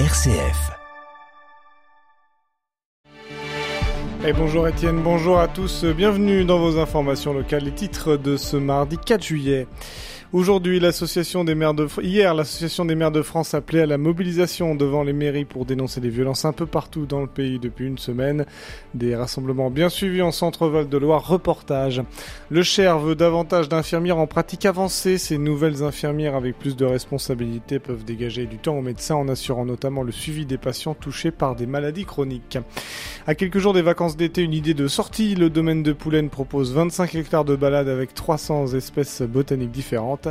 RCF. Et bonjour Étienne, bonjour à tous, bienvenue dans vos informations locales, les titres de ce mardi 4 juillet. Aujourd'hui, l'association des maires de hier, l'association des maires de France appelait à la mobilisation devant les mairies pour dénoncer les violences un peu partout dans le pays depuis une semaine. Des rassemblements bien suivis en centre-val de Loire. Reportage. Le Cher veut davantage d'infirmières en pratique avancée. Ces nouvelles infirmières avec plus de responsabilités peuvent dégager du temps aux médecins en assurant notamment le suivi des patients touchés par des maladies chroniques. À quelques jours des vacances d'été, une idée de sortie. Le domaine de Poulaine propose 25 hectares de balade avec 300 espèces botaniques différentes.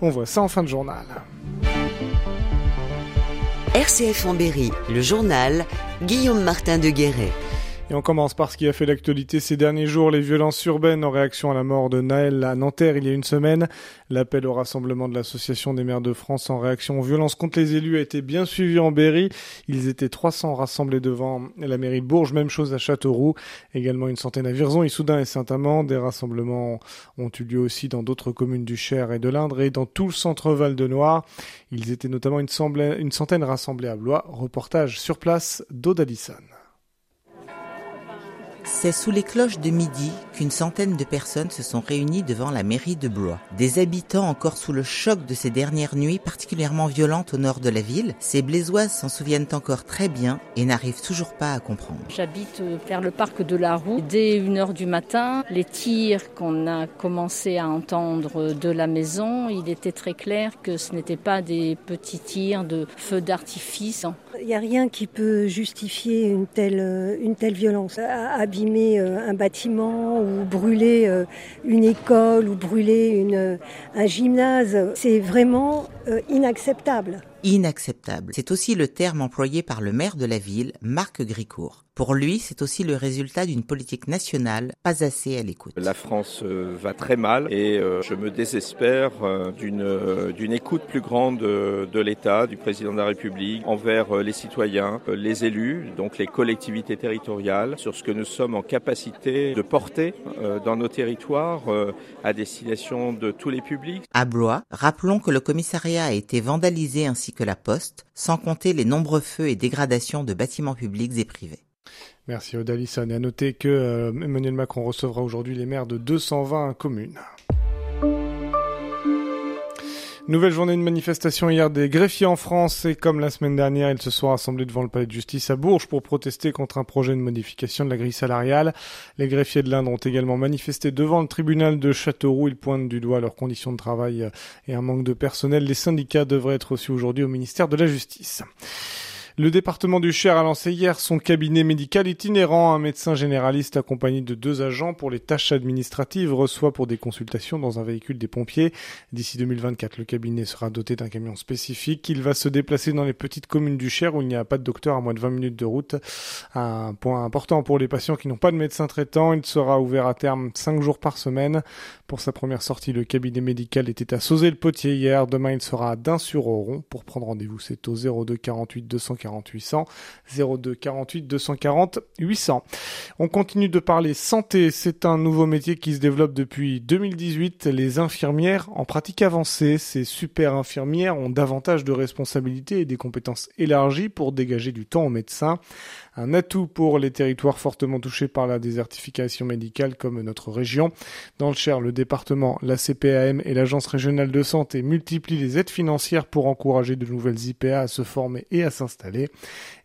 On voit ça en fin de journal. RCF en le journal Guillaume Martin de Guéret. Et on commence par ce qui a fait l'actualité ces derniers jours, les violences urbaines en réaction à la mort de Naël à Nanterre il y a une semaine. L'appel au rassemblement de l'Association des maires de France en réaction aux violences contre les élus a été bien suivi en Berry. Ils étaient 300 rassemblés devant la mairie Bourges, même chose à Châteauroux, également une centaine à Virzon, Issoudun et Saint-Amand. Des rassemblements ont eu lieu aussi dans d'autres communes du Cher et de l'Indre et dans tout le centre Val de Noir. Ils étaient notamment une, centaine rassemblés à Blois. Reportage sur place d'Aude c'est sous les cloches de midi qu'une centaine de personnes se sont réunies devant la mairie de Blois. Des habitants encore sous le choc de ces dernières nuits particulièrement violentes au nord de la ville, ces Blaisoises s'en souviennent encore très bien et n'arrivent toujours pas à comprendre. J'habite euh, vers le parc de la Roue. Dès 1h du matin, les tirs qu'on a commencé à entendre de la maison, il était très clair que ce n'étaient pas des petits tirs de feux d'artifice. Il n'y a rien qui peut justifier une telle, euh, une telle violence. Abîmer euh, un bâtiment ou brûler euh, une école ou brûler un gymnase, c'est vraiment inacceptable. Inacceptable. C'est aussi le terme employé par le maire de la ville, Marc Gricourt. Pour lui, c'est aussi le résultat d'une politique nationale pas assez à l'écoute. La France euh, va très mal et euh, je me désespère euh, d'une d'une écoute plus grande de l'État, du président de la République envers les citoyens, les élus, donc les collectivités territoriales sur ce que nous sommes en capacité de porter dans nos territoires à destination de tous les publics. À Blois, rappelons que le commissariat a été vandalisé ainsi que la poste, sans compter les nombreux feux et dégradations de bâtiments publics et privés. Merci Odalison. Et à noter que euh, Emmanuel Macron recevra aujourd'hui les maires de 220 communes. Nouvelle journée de manifestation hier des greffiers en France et comme la semaine dernière, ils se sont rassemblés devant le palais de justice à Bourges pour protester contre un projet de modification de la grille salariale. Les greffiers de l'Inde ont également manifesté devant le tribunal de Châteauroux. Ils pointent du doigt leurs conditions de travail et un manque de personnel. Les syndicats devraient être reçus aujourd'hui au ministère de la Justice. Le département du Cher a lancé hier son cabinet médical itinérant. Un médecin généraliste accompagné de deux agents pour les tâches administratives reçoit pour des consultations dans un véhicule des pompiers. D'ici 2024, le cabinet sera doté d'un camion spécifique. Il va se déplacer dans les petites communes du Cher où il n'y a pas de docteur à moins de 20 minutes de route. Un point important pour les patients qui n'ont pas de médecin traitant. Il sera ouvert à terme 5 jours par semaine. Pour sa première sortie, le cabinet médical était à Sauzé-le-Potier hier. Demain, il sera à Dain-sur-Oron. Pour prendre rendez-vous, c'est au 02 48 240 800 02 48 240 800. On continue de parler santé. C'est un nouveau métier qui se développe depuis 2018. Les infirmières en pratique avancée. Ces super infirmières ont davantage de responsabilités et des compétences élargies pour dégager du temps aux médecins. Un atout pour les territoires fortement touchés par la désertification médicale comme notre région. Dans le Cher, le département, la CPAM et l'Agence régionale de santé multiplient les aides financières pour encourager de nouvelles IPA à se former et à s'installer.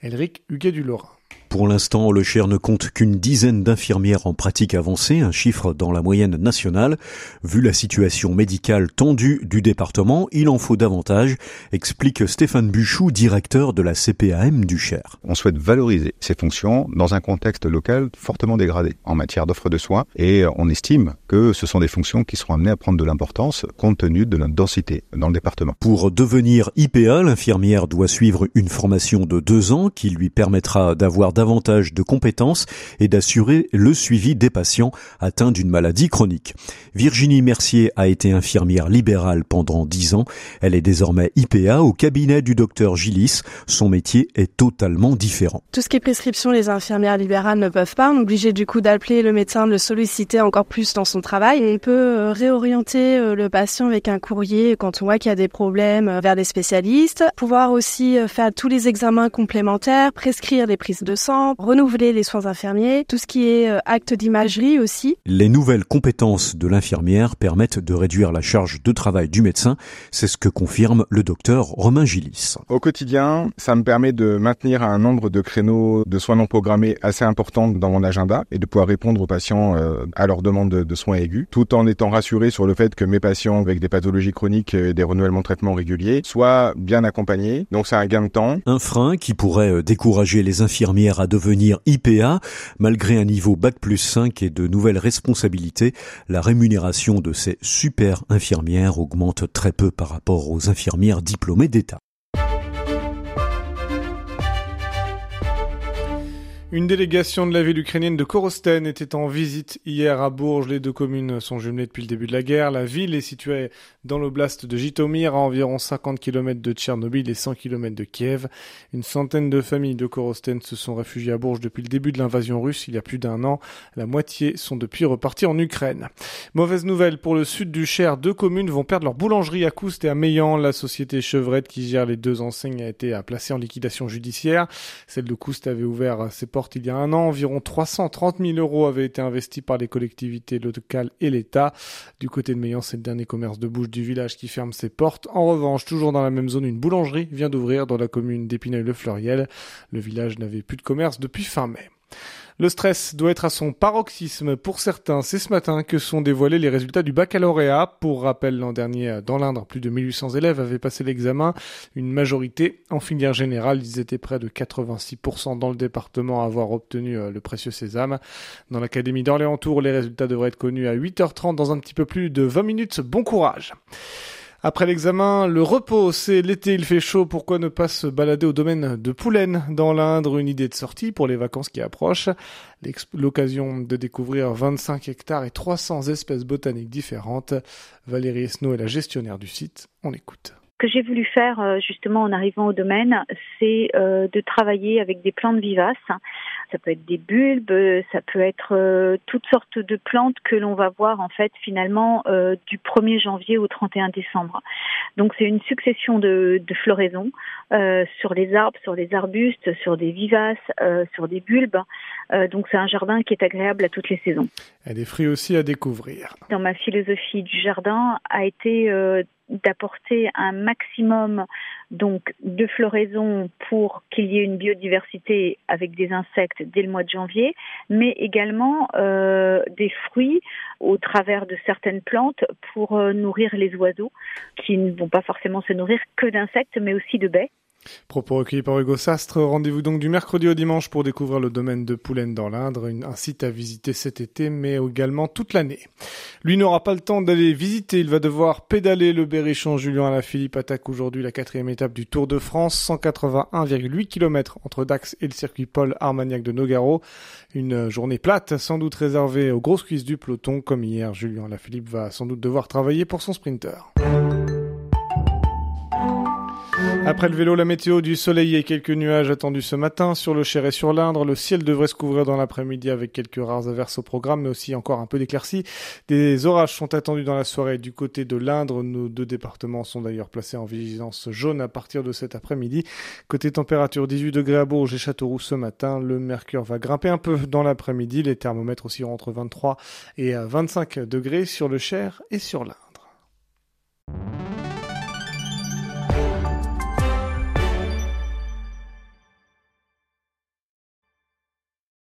Elric Huguet du Lorrain. Pour l'instant, le Cher ne compte qu'une dizaine d'infirmières en pratique avancée, un chiffre dans la moyenne nationale. Vu la situation médicale tendue du département, il en faut davantage, explique Stéphane Buchou, directeur de la CPAM du Cher. On souhaite valoriser ces fonctions dans un contexte local fortement dégradé en matière d'offres de soins et on estime que ce sont des fonctions qui seront amenées à prendre de l'importance compte tenu de notre densité dans le département. Pour devenir IPA, l'infirmière doit suivre une formation de deux ans qui lui permettra d'avoir davantage davantage de compétences et d'assurer le suivi des patients atteints d'une maladie chronique. Virginie Mercier a été infirmière libérale pendant dix ans. Elle est désormais IPA au cabinet du docteur Gillis. Son métier est totalement différent. Tout ce qui est prescription, les infirmières libérales ne peuvent pas. On est obligé du coup d'appeler le médecin, de le solliciter encore plus dans son travail. On peut euh, réorienter euh, le patient avec un courrier quand on voit qu'il y a des problèmes euh, vers des spécialistes. Pouvoir aussi faire tous les examens complémentaires, prescrire des prises de sang, renouveler les soins infirmiers, tout ce qui est acte d'imagerie aussi. Les nouvelles compétences de l'infirmière permettent de réduire la charge de travail du médecin. C'est ce que confirme le docteur Romain Gillis. Au quotidien, ça me permet de maintenir un nombre de créneaux de soins non programmés assez important dans mon agenda et de pouvoir répondre aux patients à leur demande de, soins aigus, tout en étant rassuré sur le fait que mes patients avec des pathologies chroniques et des renouvellements de traitement réguliers soient bien accompagnés. Donc c'est un gain de temps. Un frein qui pourrait euh, décourager les infirmières à devenir IPA, malgré un niveau Bac plus 5 et de nouvelles responsabilités, la rémunération de ces super infirmières augmente très peu par rapport aux infirmières diplômées d'État. Une délégation de la ville ukrainienne de Korosten était en visite hier à Bourges. Les deux communes sont jumelées depuis le début de la guerre. La ville est située dans l'oblast de Jitomir, à environ 50 km de Tchernobyl et 100 km de Kiev. Une centaine de familles de Korosten se sont réfugiées à Bourges depuis le début de l'invasion russe il y a plus d'un an. La moitié sont depuis repartis en Ukraine. Mauvaise nouvelle pour le sud du Cher. Deux communes vont perdre leur boulangerie à Koust et à Meillan. La société Chevrette qui gère les deux enseignes a été placée en liquidation judiciaire. Celle de Koust avait ouvert ses portes il y a un an. Environ 330 000 euros avaient été investis par les collectivités locales et l'État. Du côté de Meillan, c'est le dernier commerce de bouche du village qui ferme ses portes. En revanche, toujours dans la même zone, une boulangerie vient d'ouvrir dans la commune d'Épineuil-le-Fleuriel. Le village n'avait plus de commerce depuis fin mai. Le stress doit être à son paroxysme pour certains. C'est ce matin que sont dévoilés les résultats du baccalauréat. Pour rappel, l'an dernier, dans l'Indre, plus de 1800 élèves avaient passé l'examen. Une majorité en filière générale. Ils étaient près de 86% dans le département à avoir obtenu euh, le précieux sésame. Dans l'académie d'Orléans-Tours, les résultats devraient être connus à 8h30 dans un petit peu plus de 20 minutes. Bon courage! Après l'examen, le repos, c'est l'été, il fait chaud, pourquoi ne pas se balader au domaine de Poulaine dans l'Indre, une idée de sortie pour les vacances qui approchent. L'occasion de découvrir 25 hectares et 300 espèces botaniques différentes. Valérie Esnault est la gestionnaire du site, on écoute. Ce que j'ai voulu faire euh, justement en arrivant au domaine, c'est euh, de travailler avec des plantes vivaces. Ça peut être des bulbes, ça peut être euh, toutes sortes de plantes que l'on va voir en fait finalement du 1er janvier au 31 décembre. Donc c'est une succession de, de floraisons sur les arbres, sur les arbustes, sur des vivaces, sur des bulbes. donc c'est un jardin qui est agréable à toutes les saisons. A des fruits aussi à découvrir. Dans ma philosophie du jardin a été d'apporter un maximum donc de floraison pour qu'il y ait une biodiversité avec des insectes dès le mois de janvier, mais également euh, des fruits au travers de certaines plantes pour euh, nourrir les oiseaux qui ne vont pas forcément se nourrir que d'insectes mais aussi de baies. Propos recueillis par Hugo Sastre, rendez-vous donc du mercredi au dimanche pour découvrir le domaine de Poulaine dans l'Indre, un site à visiter cet été mais également toute l'année. Lui n'aura pas le temps d'aller visiter, il va devoir pédaler le Berrichon. Julien Alaphilippe attaque aujourd'hui la quatrième étape du Tour de France, 181,8 km entre Dax et le circuit Paul Armagnac de Nogaro. Une journée plate, sans doute réservée aux grosses cuisses du peloton, comme hier. Julien Alaphilippe va sans doute devoir travailler pour son sprinter. Après le vélo, la météo du soleil et quelques nuages attendus ce matin sur le Cher et sur l'Indre. Le ciel devrait se couvrir dans l'après-midi avec quelques rares averses au programme, mais aussi encore un peu d'éclaircies. Des orages sont attendus dans la soirée du côté de l'Indre. Nos deux départements sont d'ailleurs placés en vigilance jaune à partir de cet après-midi. Côté température, 18 degrés à Bourges et Châteauroux ce matin. Le mercure va grimper un peu dans l'après-midi. Les thermomètres aussi entre 23 et 25 degrés sur le Cher et sur l'Indre.